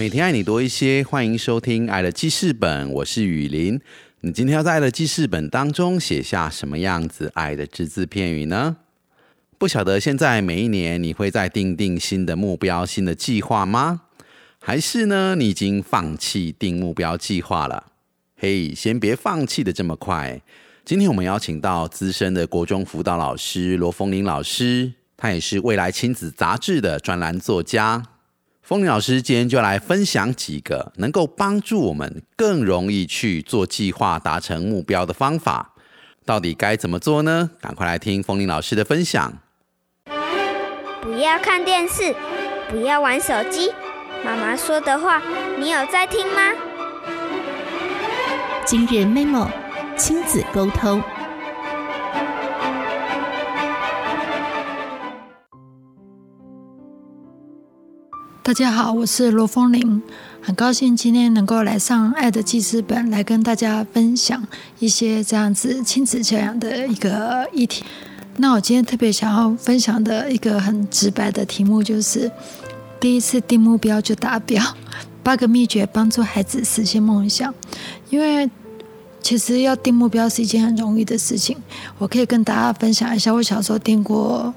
每天爱你多一些，欢迎收听《爱的记事本》，我是雨林。你今天要在《爱的记事本》当中写下什么样子爱的只字片语呢？不晓得现在每一年你会再定定新的目标、新的计划吗？还是呢，你已经放弃定目标计划了？嘿，先别放弃的这么快。今天我们邀请到资深的国中辅导老师罗凤玲老师，他也是未来亲子杂志的专栏作家。风铃老师今天就来分享几个能够帮助我们更容易去做计划、达成目标的方法。到底该怎么做呢？赶快来听风铃老师的分享。不要看电视，不要玩手机。妈妈说的话，你有在听吗？今日 memo 亲子沟通。大家好，我是罗风玲，很高兴今天能够来上《爱的记事本》，来跟大家分享一些这样子亲子教养的一个议题。那我今天特别想要分享的一个很直白的题目，就是第一次定目标就达标，八个秘诀帮助孩子实现梦想。因为其实要定目标是一件很容易的事情，我可以跟大家分享一下，我小时候定过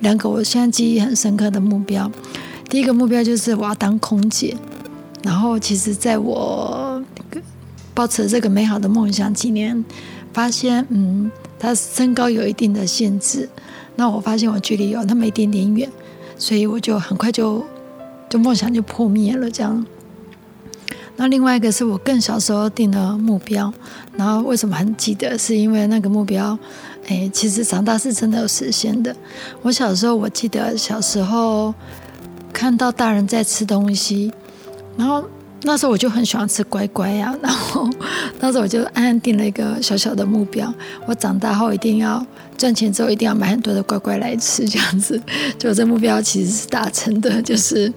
两个我现在记忆很深刻的目标。第一个目标就是我要当空姐，然后其实在我抱持这个美好的梦想几年，发现嗯，他身高有一定的限制，那我发现我距离有那么一点点远，所以我就很快就就梦想就破灭了这样。那另外一个是我更小时候定的目标，然后为什么很记得？是因为那个目标，哎，其实长大是真的有实现的。我小时候我记得小时候。看到大人在吃东西，然后那时候我就很喜欢吃乖乖呀，然后那时候我就暗暗定了一个小小的目标，我长大后一定要赚钱之后一定要买很多的乖乖来吃，这样子，就这目标其实是达成的，就是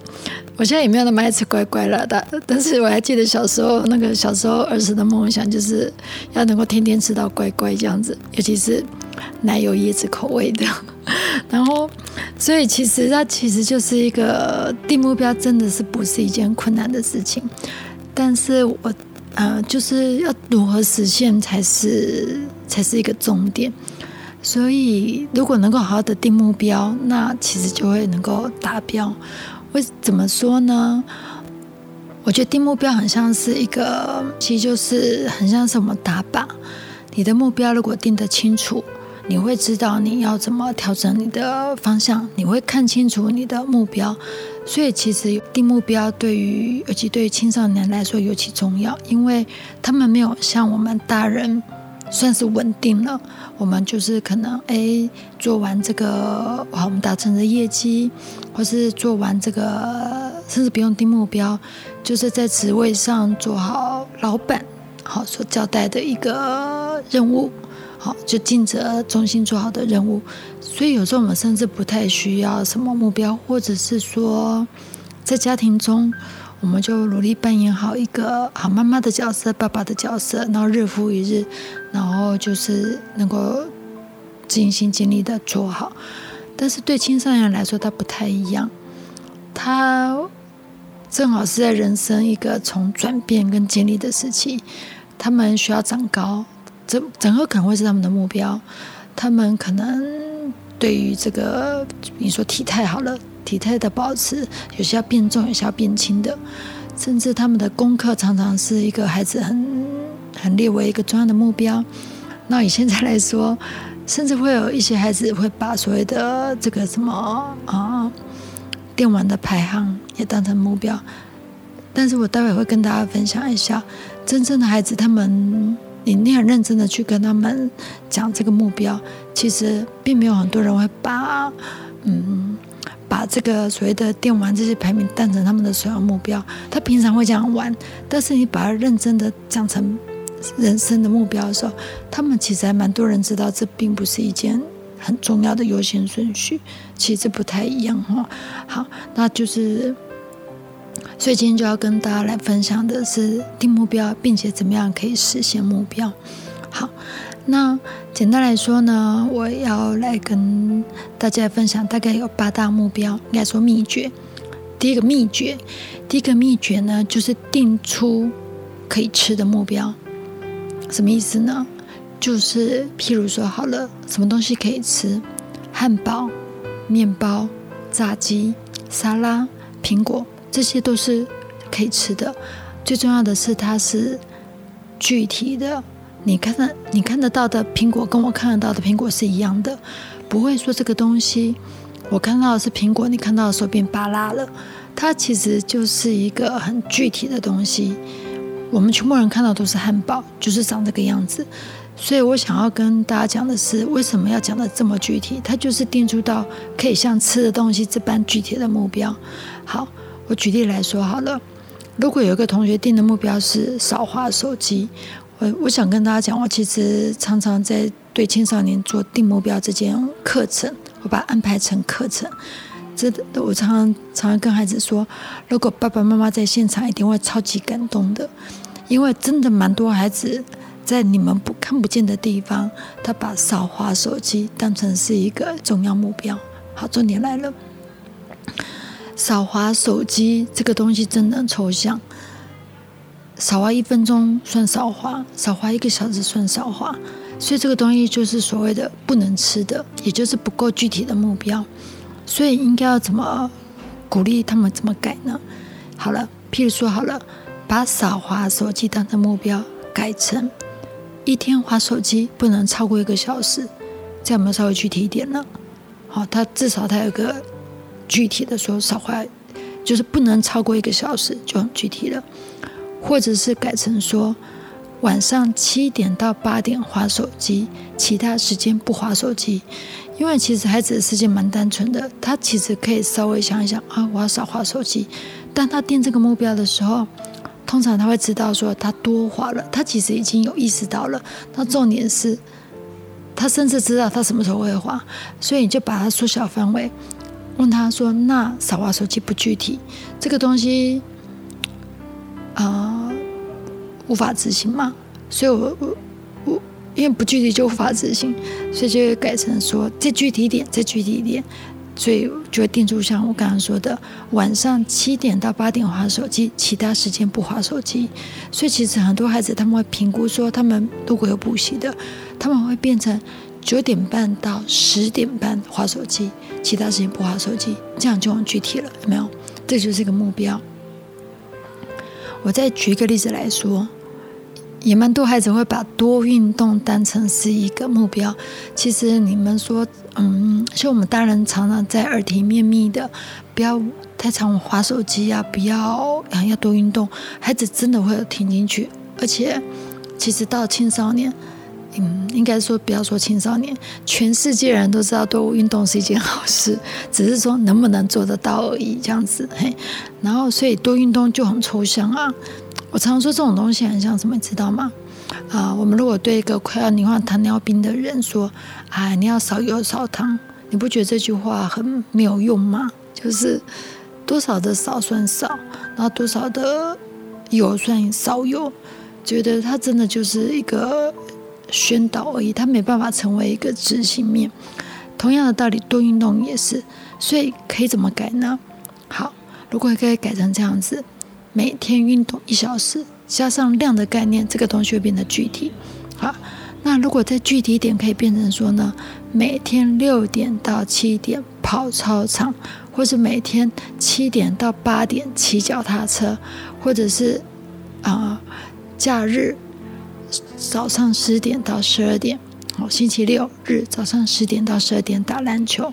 我现在也没有那么爱吃乖乖了，但但是我还记得小时候那个小时候儿时的梦想就是要能够天天吃到乖乖这样子，尤其是奶油椰子口味的。然后，所以其实它其实就是一个定目标，真的是不是一件困难的事情。但是我呃，就是要如何实现才是才是一个重点。所以如果能够好好的定目标，那其实就会能够达标。为怎么说呢？我觉得定目标很像是一个，其实就是很像是我们打靶。你的目标如果定得清楚。你会知道你要怎么调整你的方向，你会看清楚你的目标，所以其实定目标对于尤其对于青少年来说尤其重要，因为他们没有像我们大人算是稳定了，我们就是可能哎做完这个好，我们达成的业绩，或是做完这个，甚至不用定目标，就是在职位上做好老板好所交代的一个任务。好，就尽责、忠心做好的任务。所以有时候我们甚至不太需要什么目标，或者是说，在家庭中，我们就努力扮演好一个好妈妈的角色、爸爸的角色，然后日复一日，然后就是能够尽心尽力的做好。但是对青少年来说，他不太一样，他正好是在人生一个从转变跟经历的时期，他们需要长高。整整个可能会是他们的目标，他们可能对于这个你说体态好了，体态的保持，有些要变重，有些要变轻的，甚至他们的功课常常是一个孩子很很列为一个重要的目标。那以现在来说，甚至会有一些孩子会把所谓的这个什么啊电玩的排行也当成目标。但是我待会会跟大家分享一下，真正的孩子他们。你你很认真的去跟他们讲这个目标，其实并没有很多人会把，嗯，把这个所谓的电玩这些排名当成他们的首要目标。他平常会这样玩，但是你把它认真的讲成人生的目标的时候，他们其实还蛮多人知道这并不是一件很重要的优先顺序。其实不太一样哈。好，那就是。所以今天就要跟大家来分享的是定目标，并且怎么样可以实现目标。好，那简单来说呢，我要来跟大家分享，大概有八大目标，应该说秘诀。第一个秘诀，第一个秘诀呢，就是定出可以吃的目标。什么意思呢？就是譬如说，好了，什么东西可以吃？汉堡、面包、炸鸡、沙拉、苹果。这些都是可以吃的，最重要的是它是具体的。你看的你看得到的苹果跟我看得到的苹果是一样的，不会说这个东西我看到的是苹果，你看到的时候变巴拉了。它其实就是一个很具体的东西。我们全部人看到都是汉堡，就是长这个样子。所以我想要跟大家讲的是，为什么要讲的这么具体？它就是定住到可以像吃的东西这般具体的目标。好。我举例来说好了，如果有一个同学定的目标是少花手机，我我想跟大家讲，我其实常常在对青少年做定目标这件课程，我把它安排成课程。这我常常常常跟孩子说，如果爸爸妈妈在现场，一定会超级感动的，因为真的蛮多孩子在你们不看不见的地方，他把少滑手机当成是一个重要目标。好，重点来了。少滑手机这个东西真的抽象，少花一分钟算少花，少花一个小时算少花，所以这个东西就是所谓的不能吃的，也就是不够具体的目标。所以应该要怎么鼓励他们怎么改呢？好了，譬如说好了，把少花手机当成目标，改成一天花手机不能超过一个小时，这样我们稍微具体一点呢？好，他至少他有个。具体的说，少花就是不能超过一个小时，就很具体了。或者是改成说，晚上七点到八点划手机，其他时间不划手机。因为其实孩子的世界蛮单纯的，他其实可以稍微想一想啊，我要少划手机。当他定这个目标的时候，通常他会知道说他多划了，他其实已经有意识到了。那重点是，他甚至知道他什么时候会划，所以你就把它缩小范围。问他说：“那少划手机不具体，这个东西啊无法执行嘛？所以我我我因为不具体就无法执行，所以就会改成说再具体一点，再具体一点，所以就会定出像我刚刚说的，晚上七点到八点划手机，其他时间不划手机。所以其实很多孩子他们会评估说，他们如果有补习的，他们会变成。”九点半到十点半划手机，其他时间不划手机，这样就很具体了，有没有？这就是一个目标。我再举一个例子来说，也蛮多孩子会把多运动当成是一个目标。其实你们说，嗯，像我们大人常常在耳提面命的，不要太常划手机啊，不要啊，要多运动，孩子真的会有听进去。而且，其实到青少年。嗯，应该说不要说青少年，全世界人都知道多运动是一件好事，只是说能不能做得到而已。这样子，嘿，然后所以多运动就很抽象啊。我常说这种东西很像什么，知道吗？啊，我们如果对一个快要罹患糖尿病的人说：“哎，你要少油少糖”，你不觉得这句话很没有用吗？就是多少的少算少，然后多少的油算少油，觉得它真的就是一个。宣导而已，它没办法成为一个执行面。同样的道理，多运动也是。所以可以怎么改呢？好，如果可以改成这样子：每天运动一小时，加上量的概念，这个东西会变得具体。好，那如果再具体一点，可以变成说呢：每天六点到七点跑操场，或是每天七点到八点骑脚踏车，或者是啊，假日。早上十点到十二点，好，星期六日早上十点到十二点打篮球，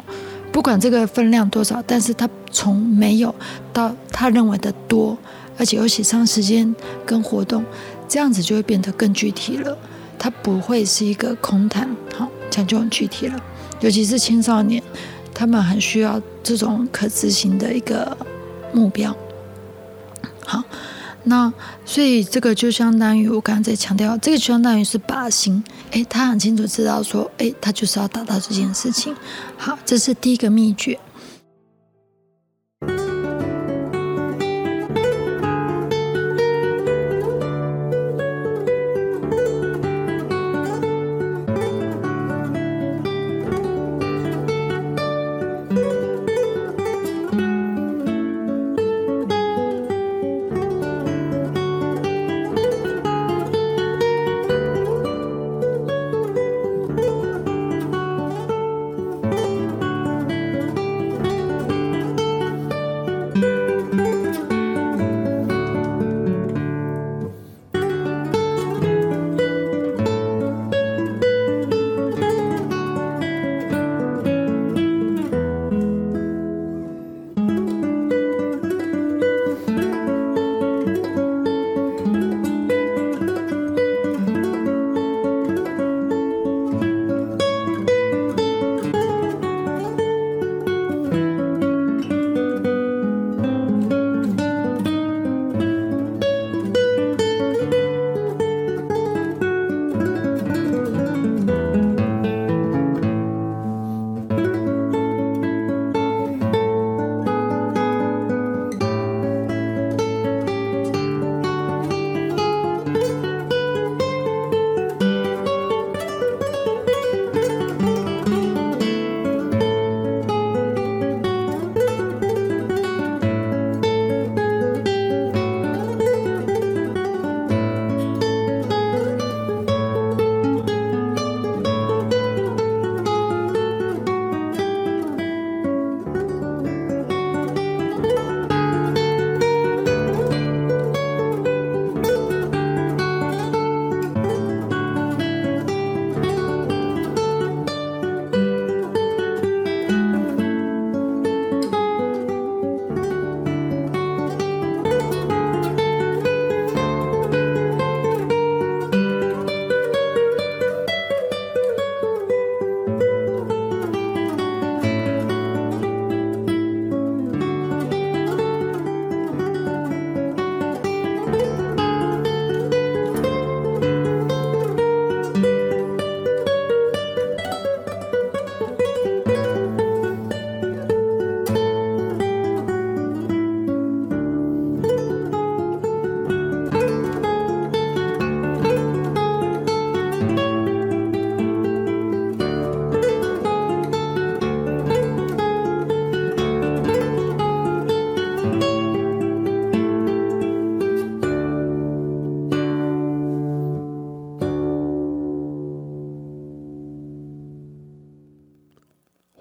不管这个分量多少，但是他从没有到他认为的多，而且有写上时间跟活动，这样子就会变得更具体了。它不会是一个空谈，好，这样就很具体了。尤其是青少年，他们很需要这种可执行的一个目标。好，那所以这个就相当于我刚刚在强调，这个就相当于是靶心。诶，他很清楚知道说，诶，他就是要达到这件事情。好，这是第一个秘诀。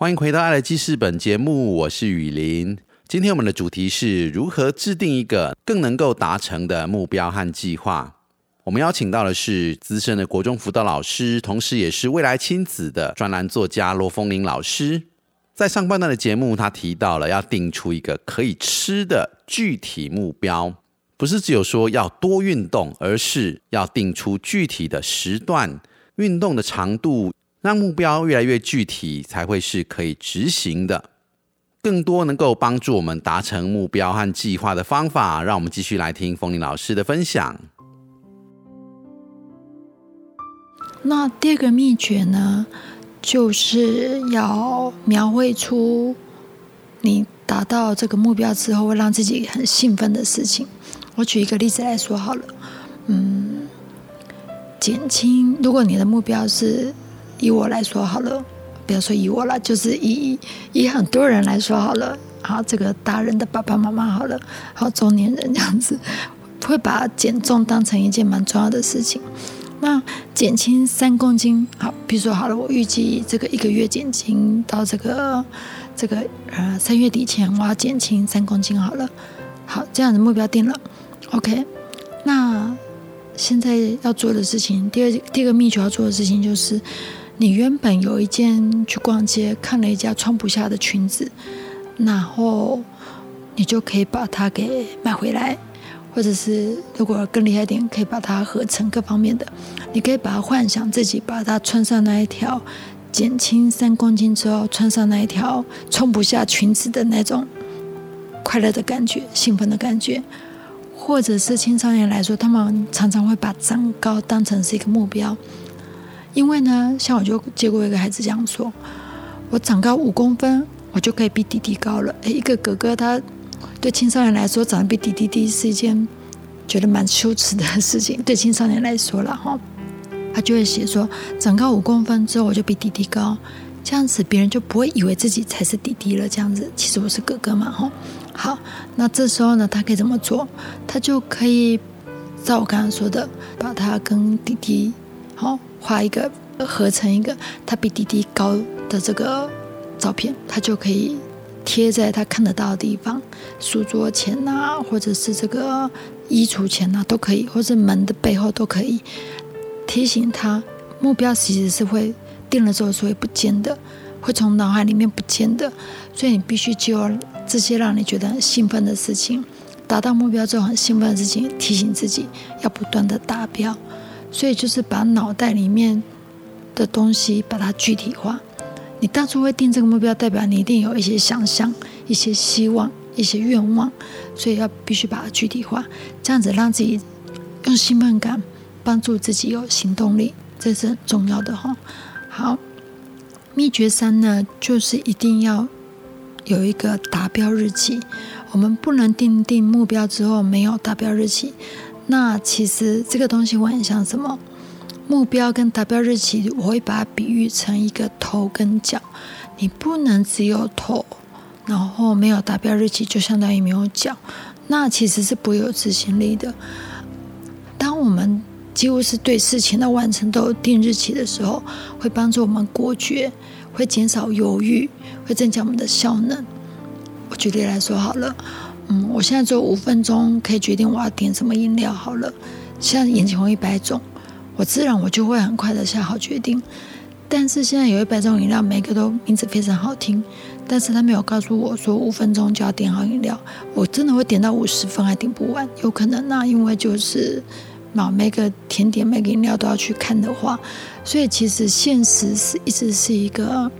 欢迎回到《爱的记事本》节目，我是雨林。今天我们的主题是如何制定一个更能够达成的目标和计划。我们邀请到的是资深的国中辅导老师，同时也是未来亲子的专栏作家罗凤玲老师。在上半段的节目，他提到了要定出一个可以吃的具体目标，不是只有说要多运动，而是要定出具体的时段、运动的长度。让目标越来越具体，才会是可以执行的。更多能够帮助我们达成目标和计划的方法，让我们继续来听冯林老师的分享。那第二个秘诀呢，就是要描绘出你达到这个目标之后会让自己很兴奋的事情。我举一个例子来说好了，嗯，减轻。如果你的目标是以我来说好了，不要说以我了，就是以以很多人来说好了。好，这个大人的爸爸妈妈好了，好中年人这样子，会把减重当成一件蛮重要的事情。那减轻三公斤，好，比如说好了，我预计这个一个月减轻到这个这个呃三月底前，我要减轻三公斤好了。好，这样的目标定了，OK。那现在要做的事情，第二第二个秘诀要做的事情就是。你原本有一件去逛街看了一家穿不下的裙子，然后你就可以把它给买回来，或者是如果更厉害一点，可以把它合成各方面的。你可以把它幻想自己把它穿上那一条减轻三公斤之后，穿上那一条穿不下裙子的那种快乐的感觉、兴奋的感觉，或者是青少年来说，他们常常会把长高当成是一个目标。因为呢，像我就接过一个孩子这样说：“我长高五公分，我就可以比弟弟高了。”诶，一个哥哥他对青少年来说，长得比弟弟低是一件觉得蛮羞耻的 事情。对青少年来说了哈。他就会写说，长高五公分之后我就比弟弟高，这样子别人就不会以为自己才是弟弟了。这样子，其实我是哥哥嘛，吼。好，那这时候呢，他可以怎么做？他就可以照我刚刚说的，把他跟弟弟，好画一个合成一个他比弟弟高的这个照片，他就可以贴在他看得到的地方，书桌前呐，或者是这个衣橱前呐，都可以，或者门的背后都可以。提醒他，目标其实是会定了之后是会不见的，会从脑海里面不见的，所以你必须就这些让你觉得很兴奋的事情，达到目标之后很兴奋的事情，提醒自己要不断的达标。所以就是把脑袋里面的东西把它具体化。你当初会定这个目标，代表你一定有一些想象、一些希望、一些愿望，所以要必须把它具体化，这样子让自己用兴奋感。帮助自己有行动力，这是很重要的哈。好，秘诀三呢，就是一定要有一个达标日期。我们不能定定目标之后没有达标日期。那其实这个东西我很像什么？目标跟达标日期，我会把它比喻成一个头跟脚。你不能只有头，然后没有达标日期，就相当于没有脚。那其实是不会有执行力的。当我们几乎是对事情的完成都有定日期的时候，会帮助我们果决，会减少犹豫，会增加我们的效能。我举例来说好了，嗯，我现在只有五分钟可以决定我要点什么饮料好了。现在眼前有一百种，我自然我就会很快的下好决定。但是现在有一百种饮料，每个都名字非常好听，但是他没有告诉我说五分钟就要点好饮料，我真的会点到五十分还点不完，有可能那因为就是。那每个甜点、每个饮料都要去看的话，所以其实现实是一直是一个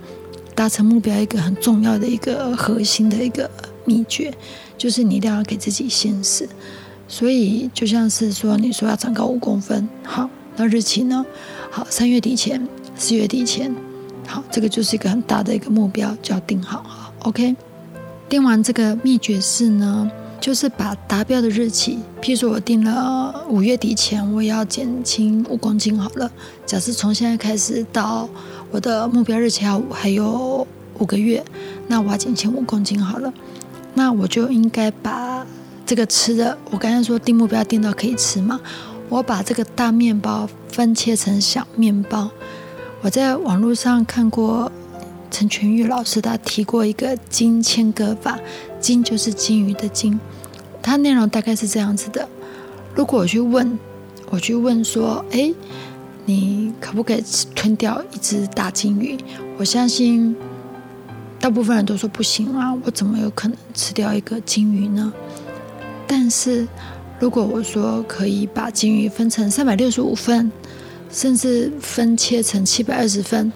达成目标一个很重要的一个核心的一个秘诀，就是你一定要给自己限时。所以就像是说，你说要长高五公分，好，那日期呢？好，三月底前、四月底前，好，这个就是一个很大的一个目标，就要定好。，OK。定完这个秘诀是呢？就是把达标的日期，譬如说我定了五月底前，我要减轻五公斤好了。假设从现在开始到我的目标日期还还有五个月，那我要减轻五公斤好了。那我就应该把这个吃的，我刚才说定目标定到可以吃嘛，我把这个大面包分切成小面包。我在网络上看过陈全玉老师他提过一个金切割法，金就是金鱼的金。它内容大概是这样子的：如果我去问，我去问说，哎，你可不可以吞掉一只大金鱼？我相信大部分人都说不行啊，我怎么有可能吃掉一个金鱼呢？但是如果我说可以把金鱼分成三百六十五份，甚至分切成七百二十份，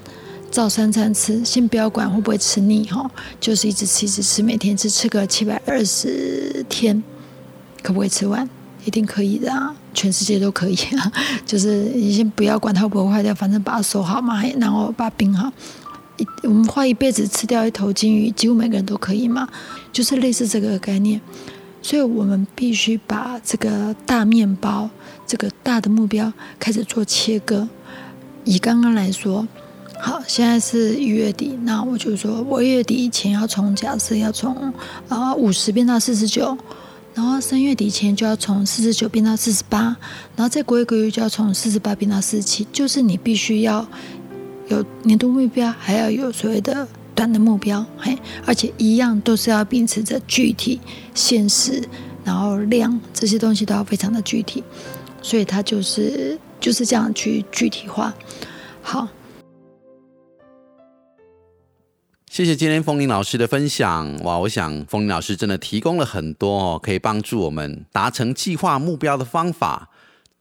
照三餐吃，先不要管会不会吃腻哈，就是一直吃一直吃，每天只吃个七百二十天。可不可以吃完？一定可以的啊！全世界都可以啊！就是你先不要管它会不会坏掉，反正把它收好嘛，然后把它冰好。我们花一辈子吃掉一头金鱼，几乎每个人都可以嘛，就是类似这个概念。所以我们必须把这个大面包、这个大的目标开始做切割。以刚刚来说，好，现在是一月底，那我就说我月底以前要从假设要从啊五十变到四十九。然后三月底前就要从四十九变到四十八，然后再过一个月就要从四十八变到四十七，就是你必须要有年度目标，还要有所谓的短的目标，嘿，而且一样都是要秉持着具体、现实，然后量这些东西都要非常的具体，所以它就是就是这样去具体化，好。谢谢今天风铃老师的分享哇！我想风铃老师真的提供了很多哦，可以帮助我们达成计划目标的方法。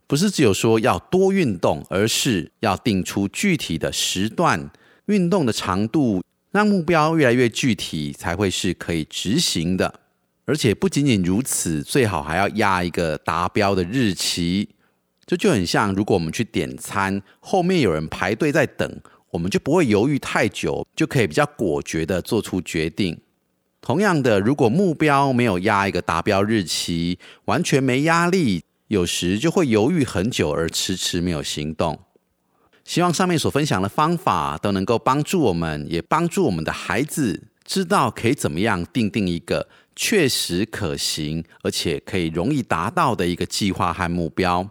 不是只有说要多运动，而是要定出具体的时段，运动的长度，让目标越来越具体，才会是可以执行的。而且不仅仅如此，最好还要压一个达标的日期。这就很像，如果我们去点餐，后面有人排队在等，我们就不会犹豫太久，就可以比较果决的做出决定。同样的，如果目标没有压一个达标日期，完全没压力，有时就会犹豫很久而迟迟没有行动。希望上面所分享的方法都能够帮助我们，也帮助我们的孩子知道可以怎么样定定一个确实可行，而且可以容易达到的一个计划和目标。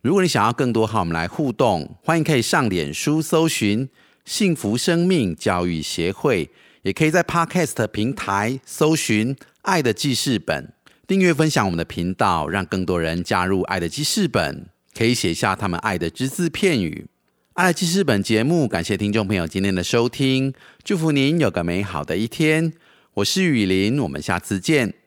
如果你想要更多和我们来互动，欢迎可以上脸书搜寻“幸福生命教育协会”，也可以在 Podcast 平台搜寻“爱的记事本”，订阅分享我们的频道，让更多人加入“爱的记事本”，可以写下他们爱的只字片语。爱的记事本节目，感谢听众朋友今天的收听，祝福您有个美好的一天。我是雨林，我们下次见。